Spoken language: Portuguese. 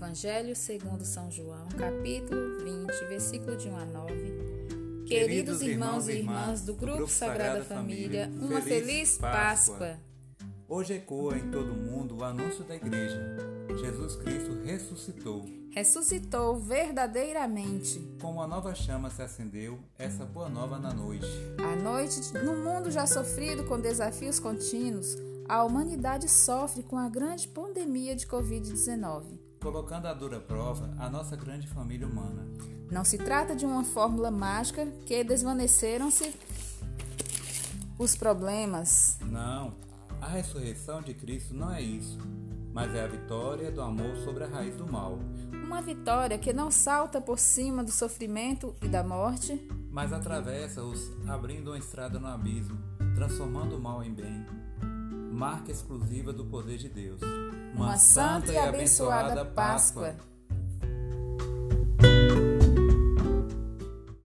Evangelho segundo São João, capítulo 20, versículo de 1 a 9. Queridos, Queridos irmãos e irmãs do Grupo Sagrada Família, uma feliz Páscoa. Hoje ecoa em todo o mundo o anúncio da igreja. Jesus Cristo ressuscitou. Ressuscitou verdadeiramente. Com uma nova chama se acendeu essa boa nova na noite. À noite, no mundo já sofrido com desafios contínuos, a humanidade sofre com a grande pandemia de Covid-19. Colocando à dura prova a nossa grande família humana. Não se trata de uma fórmula mágica que desvaneceram-se os problemas. Não, a ressurreição de Cristo não é isso, mas é a vitória do amor sobre a raiz do mal, Uma vitória que não salta por cima do sofrimento e da morte, mas atravessa-os abrindo uma estrada no abismo, transformando o mal em bem. Marca exclusiva do poder de Deus. uma santa e abençoada Páscoa.